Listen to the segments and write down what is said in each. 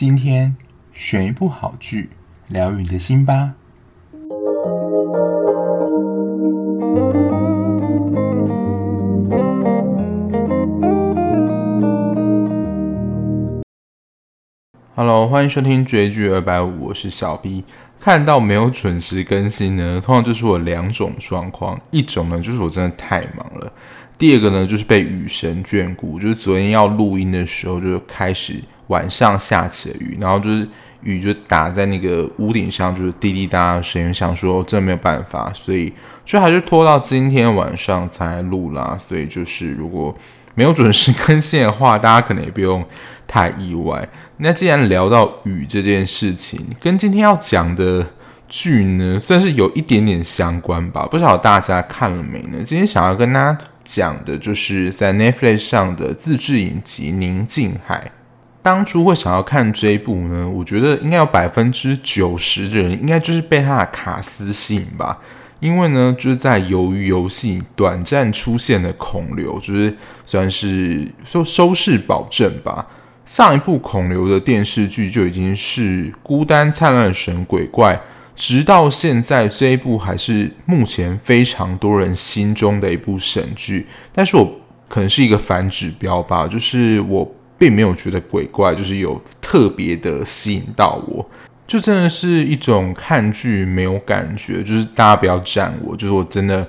今天选一部好剧，疗愈你的心吧。Hello，欢迎收听追剧二百五，我是小 B。看到没有准时更新呢，通常就是我两种状况，一种呢就是我真的太忙了，第二个呢就是被雨神眷顾，就是昨天要录音的时候就开始。晚上下起了雨，然后就是雨就打在那个屋顶上，就是滴滴答答的声音。想说这没有办法，所以就还是拖到今天晚上才录啦。所以就是如果没有准时更新的话，大家可能也不用太意外。那既然聊到雨这件事情，跟今天要讲的剧呢，算是有一点点相关吧。不知道大家看了没呢？今天想要跟大家讲的就是在 Netflix 上的自制影集《宁静海》。当初会想要看这一部呢，我觉得应该有百分之九十的人应该就是被他的卡司吸引吧。因为呢，就是在《鱿鱼游戏》短暂出现的孔刘，就是算是收收视保证吧。上一部孔刘的电视剧就已经是《孤单灿烂神鬼怪》，直到现在这一部还是目前非常多人心中的一部神剧。但是我可能是一个反指标吧，就是我。并没有觉得鬼怪就是有特别的吸引到我，就真的是一种看剧没有感觉，就是大家不要赞我，就是我真的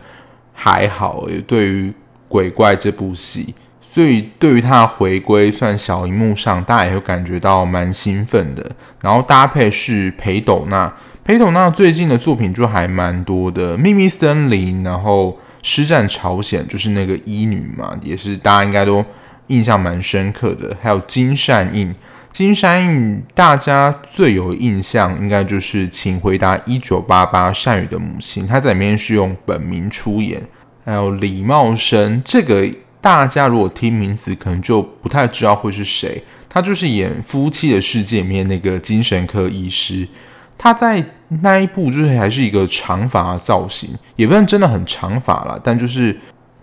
还好。也对于鬼怪这部戏，所以对于它回归，算小荧幕上大家也会感觉到蛮兴奋的。然后搭配是裴斗娜，裴斗娜最近的作品就还蛮多的，《秘密森林》，然后《师战朝鲜》，就是那个医女嘛，也是大家应该都。印象蛮深刻的，还有金善映。金善映大家最有印象，应该就是《请回答一九八八》善宇的母亲，她在里面是用本名出演。还有李茂生，这个大家如果听名字，可能就不太知道会是谁。他就是演《夫妻的世界》里面那个精神科医师。他在那一部就是还是一个长发造型，也不算真的很长发啦，但就是。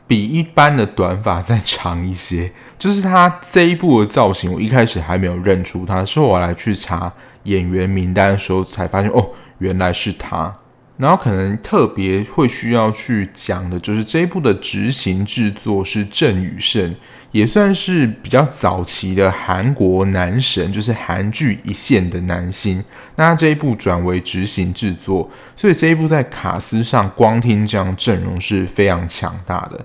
比一般的短发再长一些，就是他这一部的造型，我一开始还没有认出他，是我来去查演员名单的时候才发现，哦，原来是他。然后可能特别会需要去讲的，就是这一部的执行制作是郑宇盛，也算是比较早期的韩国男神，就是韩剧一线的男星。那他这一部转为执行制作，所以这一部在卡司上，光听这样阵容是非常强大的。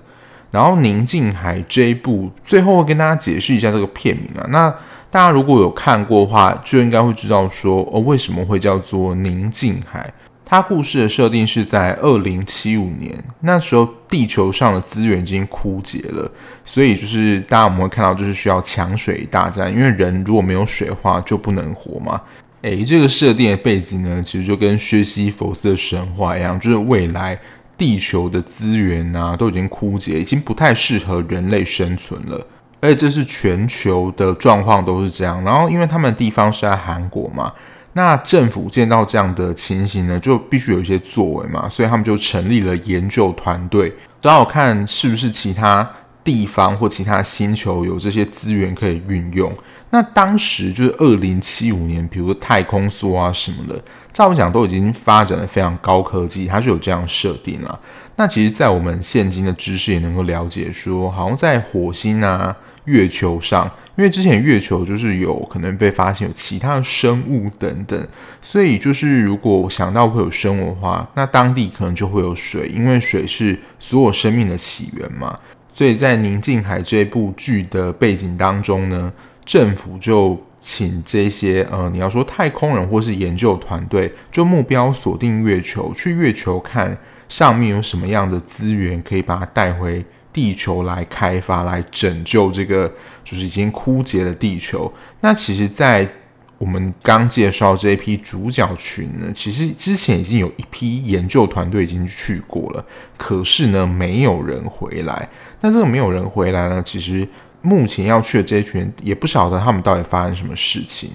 然后《宁静海》这一部，最后会跟大家解释一下这个片名啊。那大家如果有看过的话，就应该会知道说，哦，为什么会叫做宁静海？它故事的设定是在二零七五年，那时候地球上的资源已经枯竭了，所以就是大家我们会看到，就是需要抢水大战，因为人如果没有水的话就不能活嘛。诶，这个设定的背景呢，其实就跟薛西弗斯的神话一样，就是未来地球的资源啊都已经枯竭，已经不太适合人类生存了，而且这是全球的状况都是这样。然后因为他们的地方是在韩国嘛。那政府见到这样的情形呢，就必须有一些作为嘛，所以他们就成立了研究团队，找找看是不是其他地方或其他星球有这些资源可以运用。那当时就是二零七五年，比如说太空梭啊什么的，照讲都已经发展的非常高科技，它就有这样设定了。那其实，在我们现今的知识也能够了解说，好像在火星啊。月球上，因为之前月球就是有可能被发现有其他的生物等等，所以就是如果想到会有生物的话，那当地可能就会有水，因为水是所有生命的起源嘛。所以在《宁静海》这部剧的背景当中呢，政府就请这些呃，你要说太空人或是研究团队，就目标锁定月球，去月球看上面有什么样的资源，可以把它带回。地球来开发，来拯救这个就是已经枯竭的地球。那其实，在我们刚介绍这一批主角群呢，其实之前已经有一批研究团队已经去过了，可是呢，没有人回来。那这个没有人回来呢，其实目前要去的这一群也不晓得他们到底发生什么事情。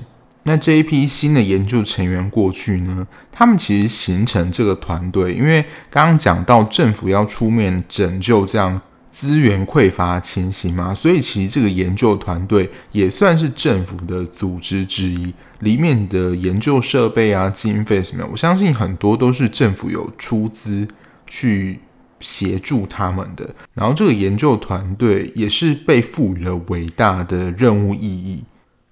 那这一批新的研究成员过去呢，他们其实形成这个团队，因为刚刚讲到政府要出面拯救这样。资源匮乏情形嘛，所以其实这个研究团队也算是政府的组织之一，里面的研究设备啊、经费什么，我相信很多都是政府有出资去协助他们的。然后这个研究团队也是被赋予了伟大的任务意义。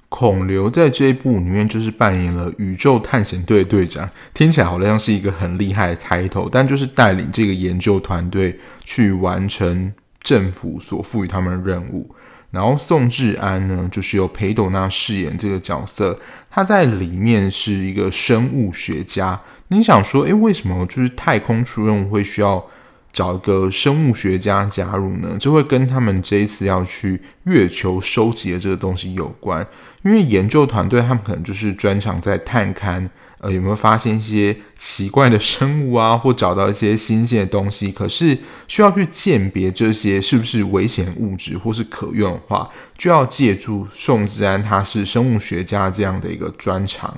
孔刘在这一部里面就是扮演了宇宙探险队队长，听起来好像是一个很厉害的 title，但就是带领这个研究团队去完成政府所赋予他们的任务。然后宋智安呢，就是由裴斗娜饰演这个角色，他在里面是一个生物学家。你想说，诶，为什么就是太空出任务会需要？找一个生物学家加入呢，就会跟他们这一次要去月球收集的这个东西有关。因为研究团队他们可能就是专长在探勘，呃，有没有发现一些奇怪的生物啊，或找到一些新鲜的东西。可是需要去鉴别这些是不是危险物质或是可用的话，就要借助宋智安他是生物学家这样的一个专长。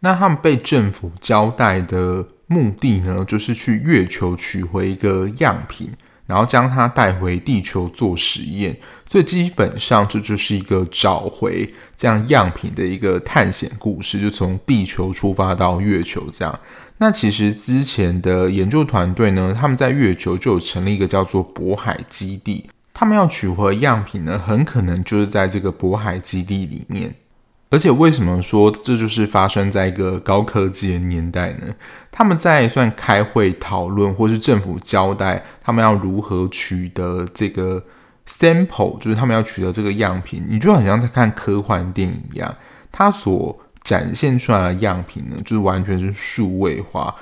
那他们被政府交代的。目的呢，就是去月球取回一个样品，然后将它带回地球做实验。所以基本上这就是一个找回这样样品的一个探险故事，就从地球出发到月球这样。那其实之前的研究团队呢，他们在月球就有成立一个叫做渤海基地，他们要取回样品呢，很可能就是在这个渤海基地里面。而且为什么说这就是发生在一个高科技的年代呢？他们在算开会讨论，或是政府交代他们要如何取得这个 sample，就是他们要取得这个样品，你就好像在看科幻电影一样，它所展现出来的样品呢，就是完全是数位化。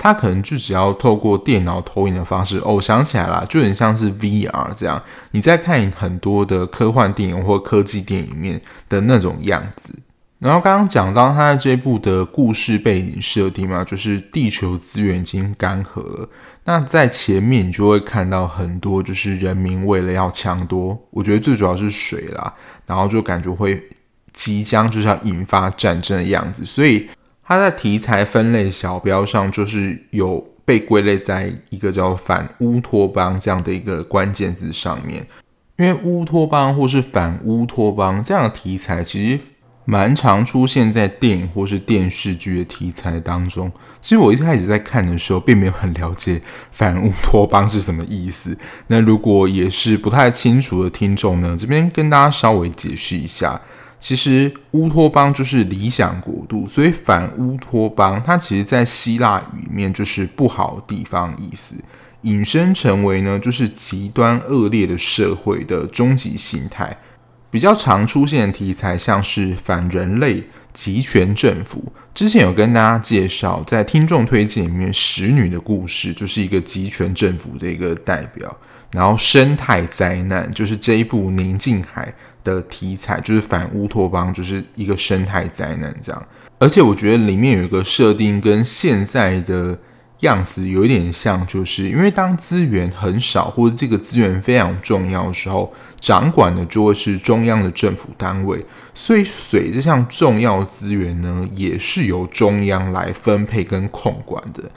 它可能就只要透过电脑投影的方式哦，我想起来了，就很像是 VR 这样。你在看很多的科幻电影或科技电影里面的那种样子。然后刚刚讲到它这部的故事背景设定嘛，就是地球资源已经干涸了。那在前面你就会看到很多，就是人民为了要抢夺，我觉得最主要是水啦，然后就感觉会即将就是要引发战争的样子，所以。它在题材分类小标上，就是有被归类在一个叫反乌托邦这样的一个关键字上面。因为乌托邦或是反乌托邦这样的题材，其实蛮常出现在电影或是电视剧的题材当中。其实我一开始在看的时候，并没有很了解 反乌托邦是什么意思。那如果也是不太清楚的听众呢，这边跟大家稍微解释一下。其实乌托邦就是理想国度，所以反乌托邦它其实在希腊语里面就是不好地方意思，引申成为呢就是极端恶劣的社会的终极形态。比较常出现的题材像是反人类、集权政府。之前有跟大家介绍，在听众推荐里面，使女的故事就是一个集权政府的一个代表。然后生态灾难就是这一部宁静海的题材，就是反乌托邦，就是一个生态灾难这样。而且我觉得里面有一个设定跟现在的样子有一点像，就是因为当资源很少或者这个资源非常重要的时候，掌管的就会是中央的政府单位，所以水这项重要资源呢，也是由中央来分配跟控管的。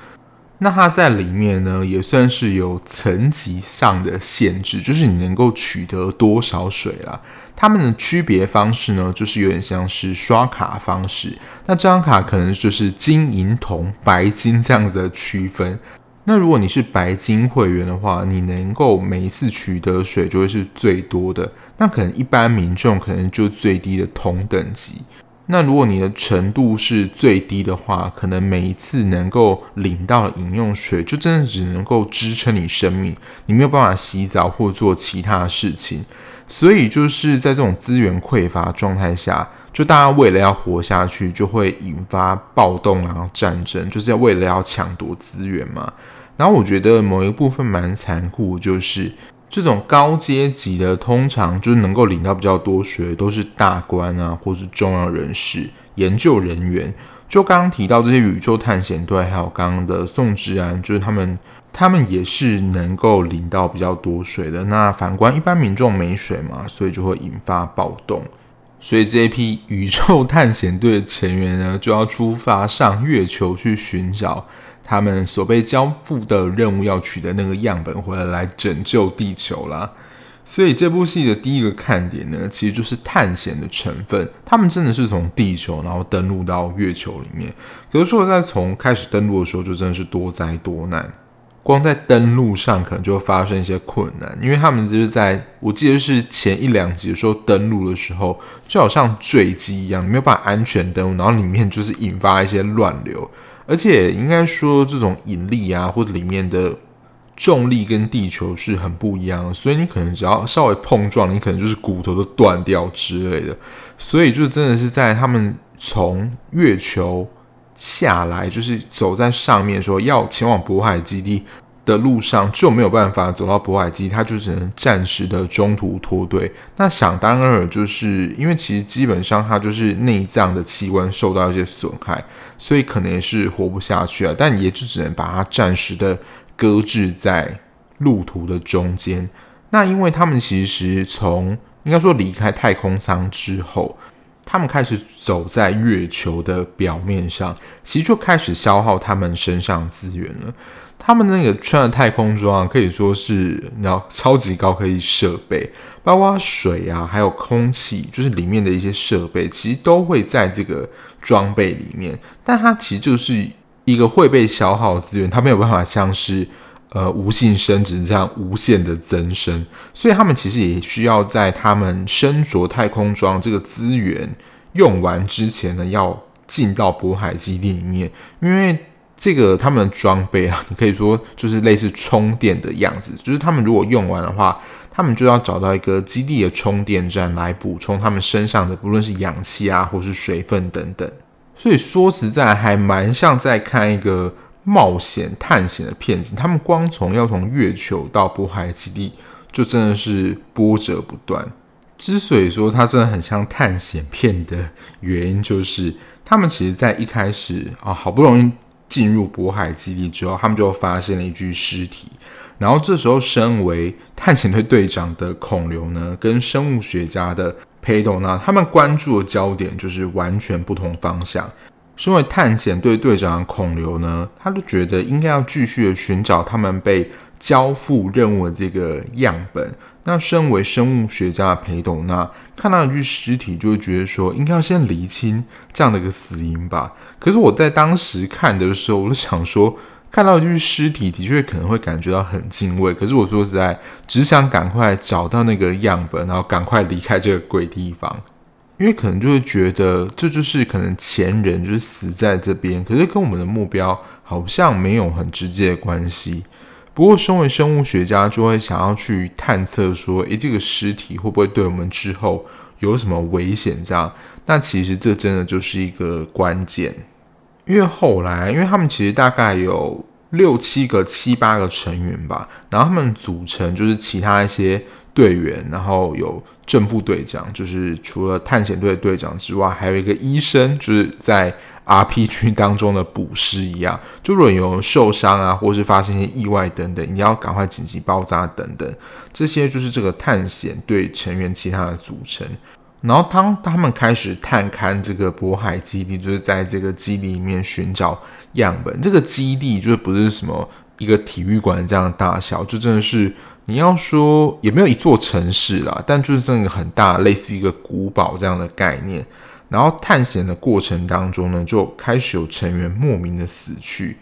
那它在里面呢，也算是有层级上的限制，就是你能够取得多少水啦。它们的区别方式呢，就是有点像是刷卡方式。那这张卡可能就是金银铜白金这样子的区分。那如果你是白金会员的话，你能够每一次取得水就会是最多的。那可能一般民众可能就最低的同等级。那如果你的程度是最低的话，可能每一次能够领到饮用水，就真的只能够支撑你生命，你没有办法洗澡或做其他事情。所以就是在这种资源匮乏状态下，就大家为了要活下去，就会引发暴动然后战争，就是要为了要抢夺资源嘛。然后我觉得某一部分蛮残酷，就是。这种高阶级的，通常就是能够领到比较多水，都是大官啊，或是重要人士、研究人员。就刚刚提到这些宇宙探险队，还有刚刚的宋智安，就是他们，他们也是能够领到比较多水的。那反观一般民众没水嘛，所以就会引发暴动。所以这一批宇宙探险队的成员呢，就要出发上月球去寻找。他们所被交付的任务要取得那个样本回来，来拯救地球啦。所以这部戏的第一个看点呢，其实就是探险的成分。他们真的是从地球，然后登陆到月球里面。可是说在从开始登陆的时候，就真的是多灾多难。光在登陆上可能就会发生一些困难，因为他们就是在我记得是前一两集的时候登陆的时候，就好像坠机一样，没有办法安全登陆，然后里面就是引发一些乱流，而且应该说这种引力啊，或者里面的。重力跟地球是很不一样的，所以你可能只要稍微碰撞，你可能就是骨头都断掉之类的。所以就真的是在他们从月球下来，就是走在上面说要前往渤海基地的路上，就没有办法走到渤海基地，他就只能暂时的中途脱队。那想当然就是因为其实基本上他就是内脏的器官受到一些损害，所以可能也是活不下去了。但也就只能把它暂时的。搁置在路途的中间。那因为他们其实从应该说离开太空舱之后，他们开始走在月球的表面上，其实就开始消耗他们身上资源了。他们那个穿的太空装可以说是你要超级高科技设备，包括水啊，还有空气，就是里面的一些设备，其实都会在这个装备里面。但它其实就是。一个会被消耗资源，它没有办法像是呃无性生殖这样无限的增生，所以他们其实也需要在他们身着太空装这个资源用完之前呢，要进到渤海基地里面，因为这个他们的装备啊，你可以说就是类似充电的样子，就是他们如果用完的话，他们就要找到一个基地的充电站来补充他们身上的不论是氧气啊，或是水分等等。所以说实在还蛮像在看一个冒险探险的片子。他们光从要从月球到渤海基地，就真的是波折不断。之所以说它真的很像探险片的原因，就是他们其实在一开始啊，好不容易进入渤海基地之后，他们就发现了一具尸体。然后这时候，身为探险队队长的孔刘呢，跟生物学家的。裴斗娜他们关注的焦点就是完全不同方向。身为探险队队长的孔刘呢，他就觉得应该要继续的寻找他们被交付任务的这个样本。那身为生物学家的裴斗娜看到一具尸体，就会觉得说应该要先厘清这样的一个死因吧。可是我在当时看的时候，我就想说。看到一具尸体，的确可能会感觉到很敬畏。可是我说实在，只想赶快找到那个样本，然后赶快离开这个鬼地方。因为可能就会觉得，这就是可能前人就是死在这边，可是跟我们的目标好像没有很直接的关系。不过，身为生物学家，就会想要去探测说，诶，这个尸体会不会对我们之后有什么危险？这样，那其实这真的就是一个关键。因为后来，因为他们其实大概有六七个、七八个成员吧，然后他们组成就是其他一些队员，然后有正副队长，就是除了探险队队长之外，还有一个医生，就是在 RPG 当中的补师一样，就如果有受伤啊，或是发生一些意外等等，你要赶快紧急包扎等等，这些就是这个探险队成员其他的组成。然后当他们开始探勘这个渤海基地，就是在这个基地里面寻找样本。这个基地就是不是什么一个体育馆这样的大小，就真的是你要说也没有一座城市啦，但就是这个很大，类似一个古堡这样的概念。然后探险的过程当中呢，就开始有成员莫名的死去。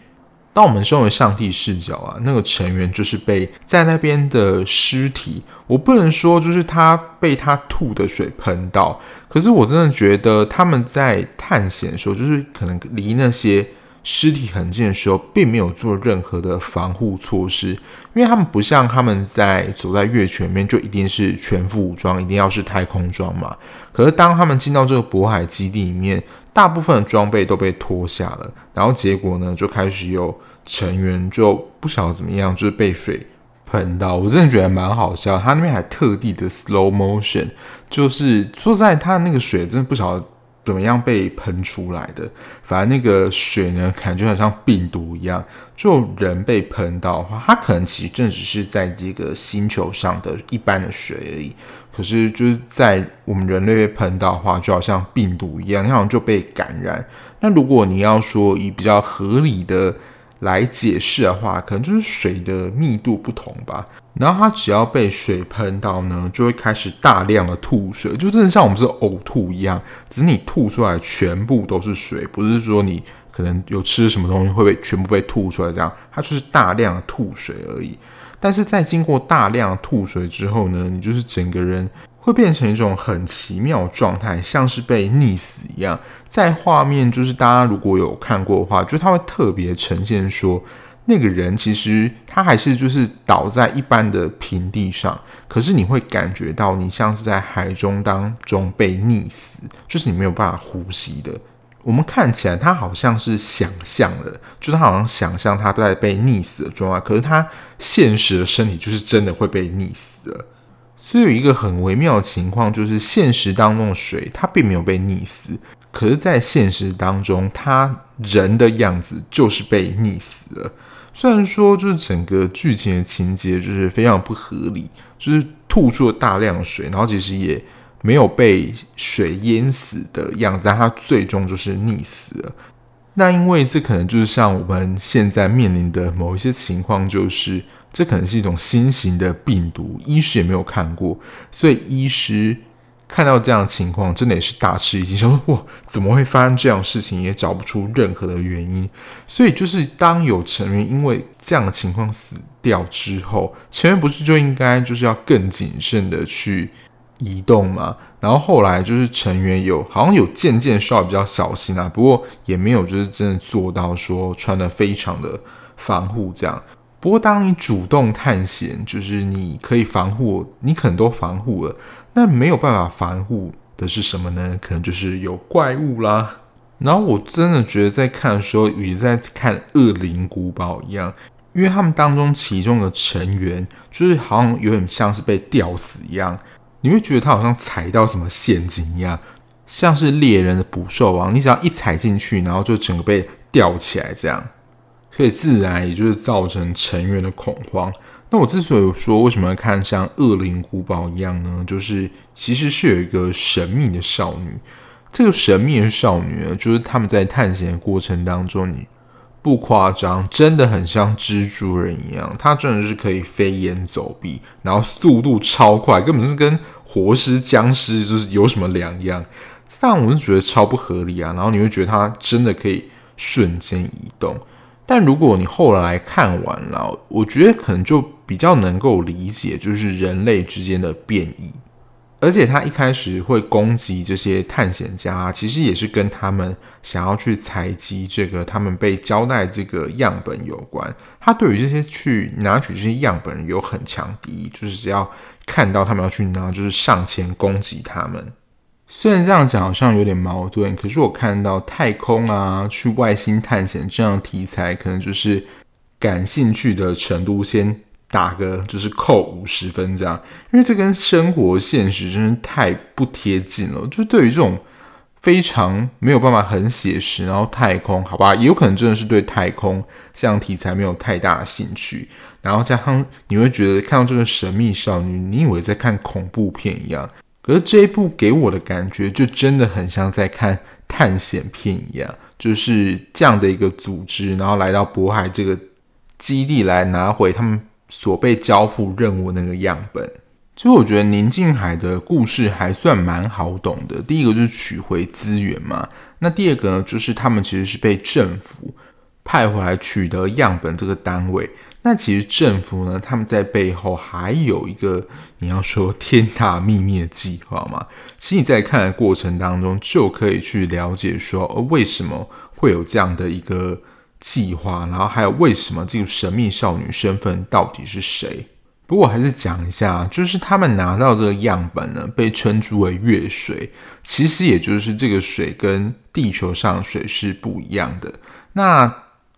当我们身为上帝视角啊，那个成员就是被在那边的尸体，我不能说就是他被他吐的水喷到，可是我真的觉得他们在探险的时候，就是可能离那些尸体很近的时候，并没有做任何的防护措施，因为他们不像他们在走在月球里面就一定是全副武装，一定要是太空装嘛。可是当他们进到这个渤海基地里面，大部分的装备都被脱下了，然后结果呢，就开始有成员就不晓得怎么样，就是被水喷到。我真的觉得蛮好笑，他那边还特地的 slow motion，就是说实在他那个水真的不晓得怎么样被喷出来的。反正那个水呢，感觉好像病毒一样，就人被喷到的话，它可能其实正只是在这个星球上的一般的水而已。可是就是在我们人类被喷到的话，就好像病毒一样，你好像就被感染。那如果你要说以比较合理的来解释的话，可能就是水的密度不同吧。然后它只要被水喷到呢，就会开始大量的吐水，就真的像我们是呕吐一样，只是你吐出来全部都是水，不是说你可能有吃什么东西会被全部被吐出来这样，它就是大量的吐水而已。但是在经过大量吐水之后呢，你就是整个人。会变成一种很奇妙状态，像是被溺死一样。在画面，就是大家如果有看过的话，就他会特别呈现说，那个人其实他还是就是倒在一般的平地上，可是你会感觉到你像是在海中当中被溺死，就是你没有办法呼吸的。我们看起来他好像是想象的，就是他好像想象他在被溺死的状态，可是他现实的身体就是真的会被溺死了。所以有一个很微妙的情况，就是现实当中的水，它并没有被溺死，可是，在现实当中，他人的样子就是被溺死了。虽然说，就是整个剧情的情节就是非常不合理，就是吐出了大量的水，然后其实也没有被水淹死的样子，但他最终就是溺死了。那因为这可能就是像我们现在面临的某一些情况，就是。这可能是一种新型的病毒，医师也没有看过，所以医师看到这样的情况，真的也是大吃一惊，想说哇，怎么会发生这样的事情？也找不出任何的原因。所以就是当有成员因为这样的情况死掉之后，成员不是就应该就是要更谨慎的去移动吗？然后后来就是成员有好像有渐渐稍微比较小心啊，不过也没有就是真的做到说穿得非常的防护这样。不过，当你主动探险，就是你可以防护，你可能都防护了。那没有办法防护的是什么呢？可能就是有怪物啦。然后我真的觉得在看的时候，与在看《恶灵古堡》一样，因为他们当中其中的成员，就是好像有点像是被吊死一样，你会觉得他好像踩到什么陷阱一样，像是猎人的捕兽网，你只要一踩进去，然后就整个被吊起来这样。所以自然也就是造成成员的恐慌。那我之所以说为什么要看像《恶灵古堡》一样呢？就是其实是有一个神秘的少女。这个神秘的少女呢，就是他们在探险的过程当中，你不夸张，真的很像蜘蛛人一样。她真的是可以飞檐走壁，然后速度超快，根本是跟活尸僵尸就是有什么两样。但我是觉得超不合理啊。然后你会觉得她真的可以瞬间移动。但如果你后来看完了，我觉得可能就比较能够理解，就是人类之间的变异。而且他一开始会攻击这些探险家，其实也是跟他们想要去采集这个他们被交代这个样本有关。他对于这些去拿取这些样本有很强敌意，就是只要看到他们要去拿，就是上前攻击他们。虽然这样讲好像有点矛盾，可是我看到太空啊，去外星探险这样题材，可能就是感兴趣的程度先打个就是扣五十分这样，因为这跟生活现实真是太不贴近了。就对于这种非常没有办法很写实，然后太空好吧，也有可能真的是对太空这样题材没有太大的兴趣，然后加上你会觉得看到这个神秘少女，你以为在看恐怖片一样。可是这一部给我的感觉就真的很像在看探险片一样，就是这样的一个组织，然后来到渤海这个基地来拿回他们所被交付任务那个样本。所以我觉得宁静海的故事还算蛮好懂的。第一个就是取回资源嘛，那第二个呢，就是他们其实是被政府派回来取得样本这个单位。那其实政府呢，他们在背后还有一个你要说天大秘密的计划嘛？其实你在看的过程当中，就可以去了解说，呃，为什么会有这样的一个计划，然后还有为什么这个神秘少女身份到底是谁？不过还是讲一下，就是他们拿到这个样本呢，被称之为月水，其实也就是这个水跟地球上水是不一样的。那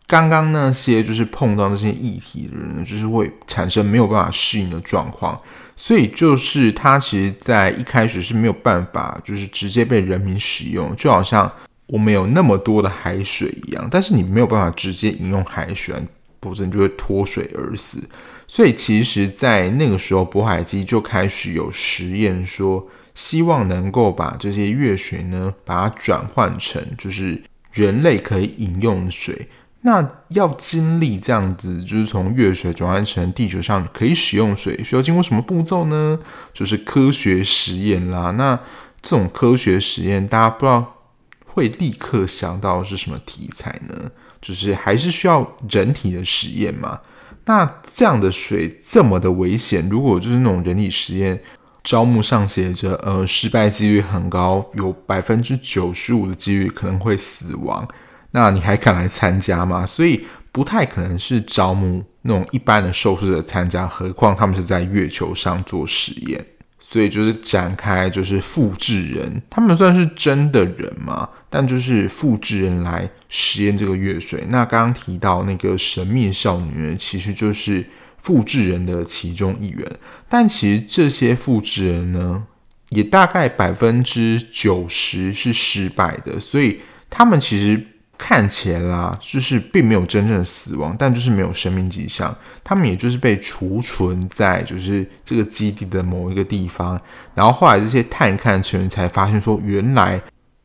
刚刚那些就是碰到那些议题的人，就是会产生没有办法适应的状况，所以就是他其实，在一开始是没有办法，就是直接被人民使用，就好像我们有那么多的海水一样，但是你没有办法直接饮用海水，否则你就会脱水而死。所以其实，在那个时候，渤海基就开始有实验，说希望能够把这些月水呢，把它转换成就是人类可以饮用水。那要经历这样子，就是从月水转换成地球上可以使用水，需要经过什么步骤呢？就是科学实验啦。那这种科学实验，大家不知道会立刻想到是什么题材呢？就是还是需要人体的实验嘛。那这样的水这么的危险，如果就是那种人体实验，招募上写着呃失败几率很高，有百分之九十五的几率可能会死亡。那你还敢来参加吗？所以不太可能是招募那种一般的受试者参加，何况他们是在月球上做实验，所以就是展开就是复制人，他们算是真的人吗？但就是复制人来实验这个月水。那刚刚提到那个神秘少女，其实就是复制人的其中一员。但其实这些复制人呢，也大概百分之九十是失败的，所以他们其实。看起来啦，就是并没有真正的死亡，但就是没有生命迹象。他们也就是被储存在就是这个基地的某一个地方。然后后来这些探勘成员才发现说，原来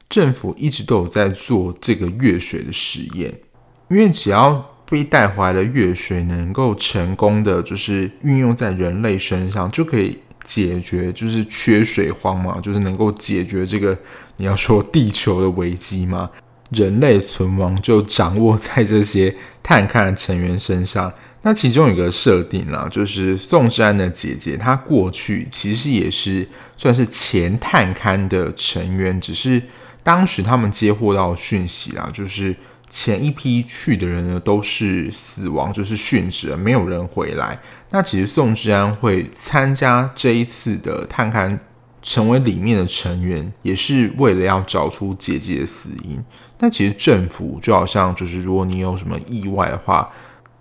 政府一直都有在做这个月水的实验。因为只要被带回来的月水能够成功的就是运用在人类身上，就可以解决就是缺水荒嘛，就是能够解决这个你要说地球的危机嘛。人类存亡就掌握在这些探勘成员身上。那其中有一个设定啦，就是宋智安的姐姐，她过去其实也是算是前探勘的成员，只是当时他们接获到讯息啦，就是前一批去的人呢都是死亡，就是殉职了，没有人回来。那其实宋智安会参加这一次的探勘，成为里面的成员，也是为了要找出姐姐的死因。但其实政府就好像就是，如果你有什么意外的话，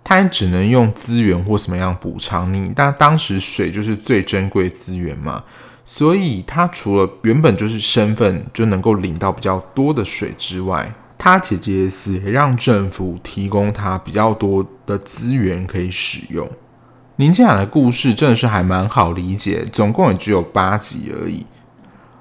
它只能用资源或什么样补偿你。但当时水就是最珍贵资源嘛，所以他除了原本就是身份就能够领到比较多的水之外，他姐姐死也让政府提供他比较多的资源可以使用。林建雅的故事真的是还蛮好理解，总共也只有八集而已。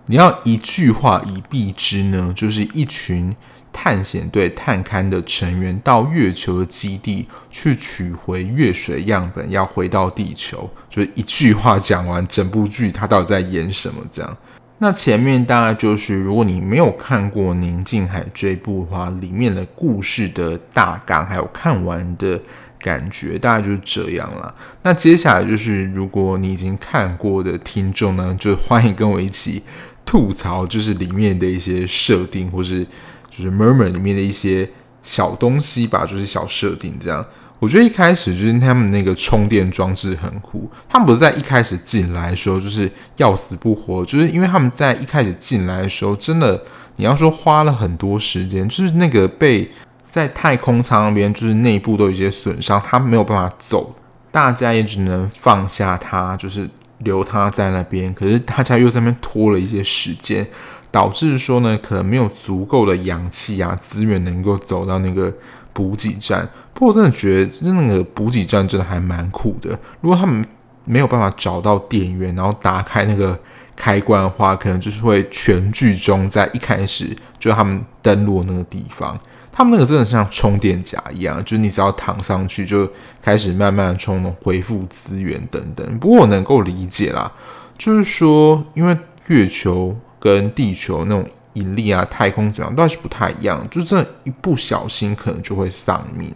你要一句话一蔽之呢，就是一群。探险队探勘的成员到月球的基地去取回月水样本，要回到地球，就是一句话讲完整部剧，他到底在演什么？这样，那前面大概就是，如果你没有看过《宁静海》这部的话，里面的故事的大纲还有看完的感觉，大概就是这样了。那接下来就是，如果你已经看过的听众呢，就欢迎跟我一起吐槽，就是里面的一些设定或是。就是 Murmur 里面的一些小东西吧，就是小设定这样。我觉得一开始就是他们那个充电装置很酷。他们不是在一开始进来的时候就是要死不活，就是因为他们在一开始进来的时候，真的你要说花了很多时间，就是那个被在太空舱那边，就是内部都有一些损伤，他没有办法走，大家也只能放下他，就是留他在那边。可是大家又在那边拖了一些时间。导致说呢，可能没有足够的氧气啊资源能够走到那个补给站。不过我真的觉得，那个补给站真的还蛮酷的。如果他们没有办法找到电源，然后打开那个开关的话，可能就是会全剧终在一开始就他们登陆那个地方。他们那个真的像充电夹一样，就是你只要躺上去就开始慢慢的充，恢复资源等等。不过我能够理解啦，就是说因为月球。跟地球那种引力啊、太空怎样，都还是不太一样。就真的，一不小心可能就会丧命。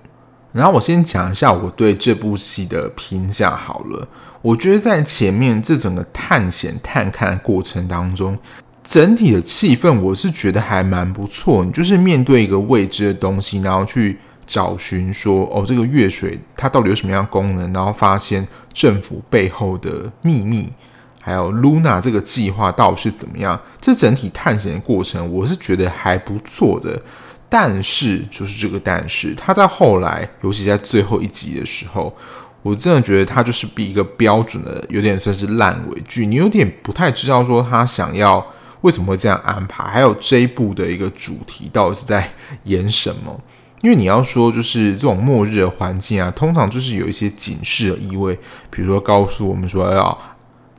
然后我先讲一下我对这部戏的评价好了。我觉得在前面这整个探险探勘的过程当中，整体的气氛我是觉得还蛮不错。你就是面对一个未知的东西，然后去找寻说，哦，这个月水它到底有什么样的功能，然后发现政府背后的秘密。还有 Luna 这个计划到底是怎么样？这整体探险的过程，我是觉得还不错的。但是，就是这个但是，他在后来，尤其在最后一集的时候，我真的觉得他就是比一个标准的，有点算是烂尾剧。你有点不太知道说他想要为什么会这样安排，还有这一部的一个主题到底是在演什么？因为你要说就是这种末日的环境啊，通常就是有一些警示的意味，比如说告诉我们说要。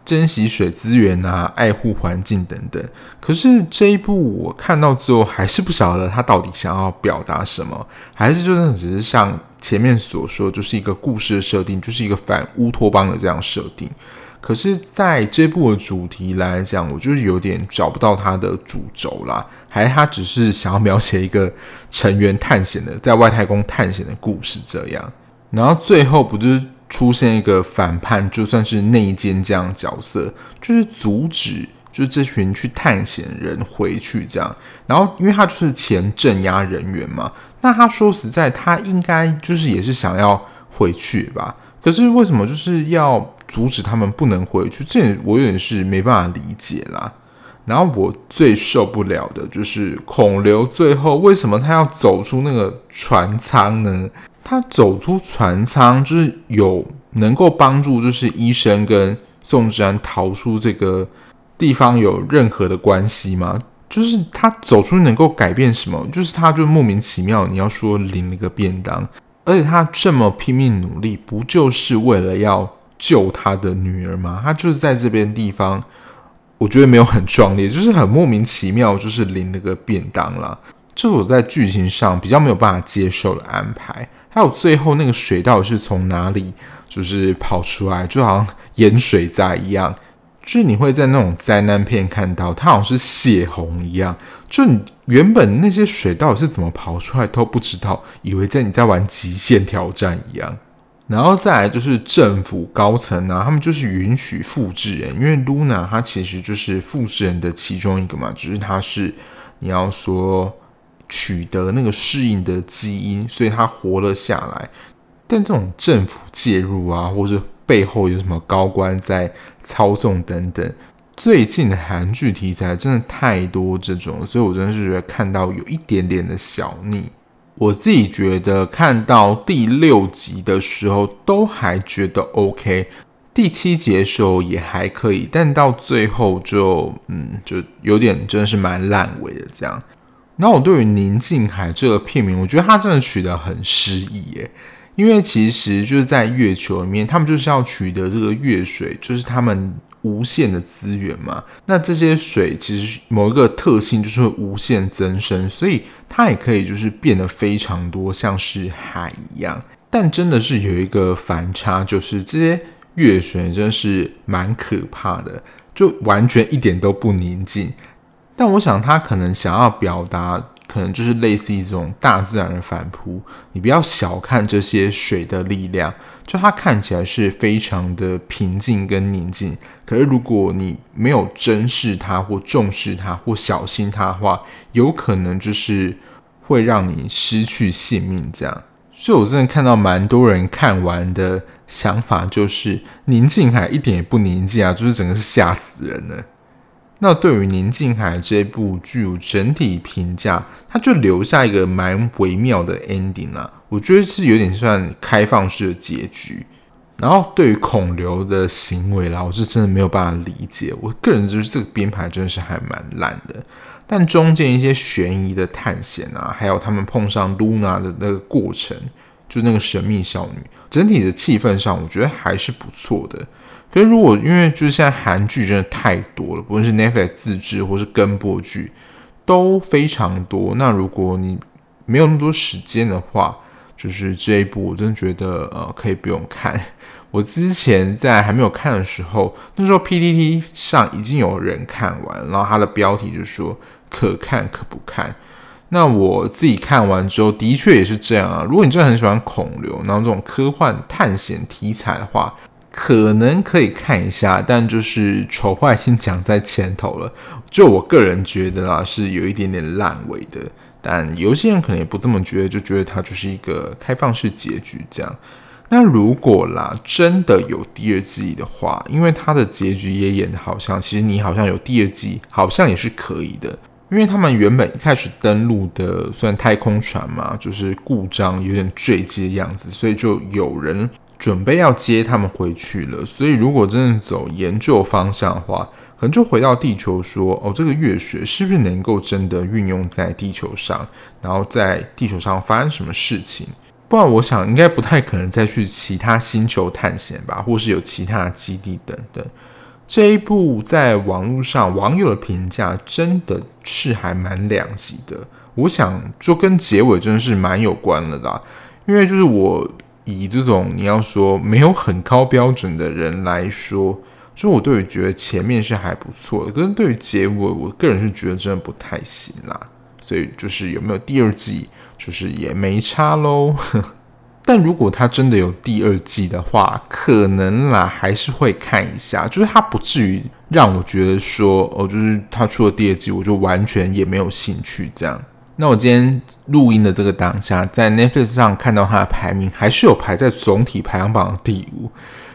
珍惜水资源啊，爱护环境等等。可是这一部我看到之后，还是不晓得他到底想要表达什么，还是就真的只是像前面所说，就是一个故事的设定，就是一个反乌托邦的这样设定。可是，在这部的主题来讲，我就是有点找不到它的主轴啦，还是他只是想要描写一个成员探险的，在外太空探险的故事这样。然后最后不就是出现一个反叛，就算是内奸这样角色，就是阻止就是这群去探险人回去这样。然后因为他就是前镇压人员嘛，那他说实在，他应该就是也是想要回去吧。可是为什么就是要？阻止他们不能回去，这我有点是没办法理解啦。然后我最受不了的就是孔刘最后为什么他要走出那个船舱呢？他走出船舱就是有能够帮助，就是医生跟宋志安逃出这个地方有任何的关系吗？就是他走出能够改变什么？就是他就莫名其妙，你要说领了个便当，而且他这么拼命努力，不就是为了要？救他的女儿吗？他就是在这边地方，我觉得没有很壮烈，就是很莫名其妙，就是领了个便当啦。这是我在剧情上比较没有办法接受的安排。还有最后那个水到底是从哪里就是跑出来，就好像盐水灾一样，就是你会在那种灾难片看到，它好像是泄洪一样，就你原本那些水到底是怎么跑出来都不知道，以为在你在玩极限挑战一样。然后再来就是政府高层啊，他们就是允许复制人，因为露娜它其实就是复制人的其中一个嘛，只是它是你要说取得那个适应的基因，所以他活了下来。但这种政府介入啊，或者背后有什么高官在操纵等等，最近的韩剧题材真的太多这种，所以我真的是觉得看到有一点点的小腻。我自己觉得看到第六集的时候都还觉得 OK，第七集的时候也还可以，但到最后就嗯，就有点真的是蛮烂尾的这样。那我对于宁静海这个片名，我觉得它真的取得很诗意耶，因为其实就是在月球里面，他们就是要取得这个月水，就是他们。无限的资源嘛，那这些水其实某一个特性就是会无限增生，所以它也可以就是变得非常多，像是海一样。但真的是有一个反差，就是这些月水真的是蛮可怕的，就完全一点都不宁静。但我想他可能想要表达。可能就是类似一种大自然的反扑，你不要小看这些水的力量，就它看起来是非常的平静跟宁静，可是如果你没有珍视它或重视它或小心它的话，有可能就是会让你失去性命。这样，所以我真的看到蛮多人看完的想法就是，宁静海一点也不宁静啊，就是整个是吓死人了。那对于《宁静海》这部剧整体评价，它就留下一个蛮微妙的 ending 啦。我觉得是有点算开放式的结局。然后对于孔刘的行为啦，我是真的没有办法理解。我个人就是这个编排真的是还蛮烂的。但中间一些悬疑的探险啊，还有他们碰上露娜的那个过程，就那个神秘少女，整体的气氛上，我觉得还是不错的。可是，如果因为就是现在韩剧真的太多了，不论是 Netflix 自制或是跟播剧，都非常多。那如果你没有那么多时间的话，就是这一部我真的觉得呃可以不用看。我之前在还没有看的时候，那时候 PPT 上已经有人看完，然后他的标题就说可看可不看。那我自己看完之后，的确也是这样啊。如果你真的很喜欢孔刘，然后这种科幻探险题材的话，可能可以看一下，但就是丑话已经讲在前头了。就我个人觉得啊，是有一点点烂尾的。但有些人可能也不这么觉得，就觉得它就是一个开放式结局这样。那如果啦，真的有第二季的话，因为它的结局也演得好像，其实你好像有第二季，好像也是可以的。因为他们原本一开始登陆的算太空船嘛，就是故障有点坠机的样子，所以就有人。准备要接他们回去了，所以如果真的走研究方向的话，可能就回到地球说：“哦，这个月水是不是能够真的运用在地球上？然后在地球上发生什么事情？不然，我想应该不太可能再去其他星球探险吧，或是有其他基地等等。这一部在网络上网友的评价真的是还蛮两极的。我想就跟结尾真的是蛮有关了的啦，因为就是我以这种你要说没有很高标准的人来说，就我对于觉得前面是还不错的，可是对于结尾，我个人是觉得真的不太行啦。所以就是有没有第二季，就是也没差喽。但如果他真的有第二季的话，可能啦还是会看一下，就是他不至于让我觉得说哦，就是他出了第二季，我就完全也没有兴趣这样。那我今天录音的这个当下，在 Netflix 上看到它的排名还是有排在总体排行榜第五，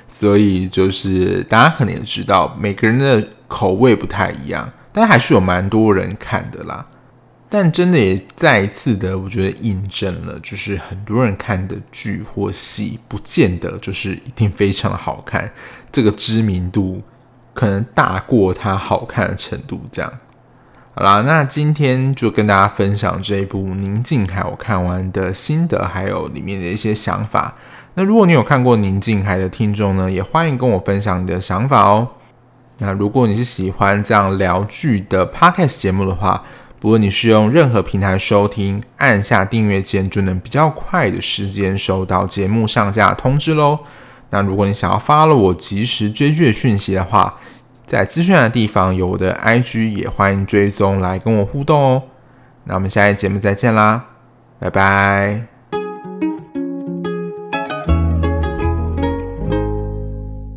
所以就是大家可能也知道，每个人的口味不太一样，但还是有蛮多人看的啦。但真的也再一次的，我觉得印证了，就是很多人看的剧或戏，不见得就是一定非常的好看。这个知名度可能大过它好看的程度。这样，好啦，那今天就跟大家分享这一部《宁静海》我看完的心得，还有里面的一些想法。那如果你有看过《宁静海》的听众呢，也欢迎跟我分享你的想法哦。那如果你是喜欢这样聊剧的 Podcast 节目的话，不论你是用任何平台收听，按下订阅键就能比较快的时间收到节目上架通知喽。那如果你想要发了我及时追剧的讯息的话，在资讯的地方有我的 IG，也欢迎追踪来跟我互动哦。那我们下一节目再见啦，拜拜。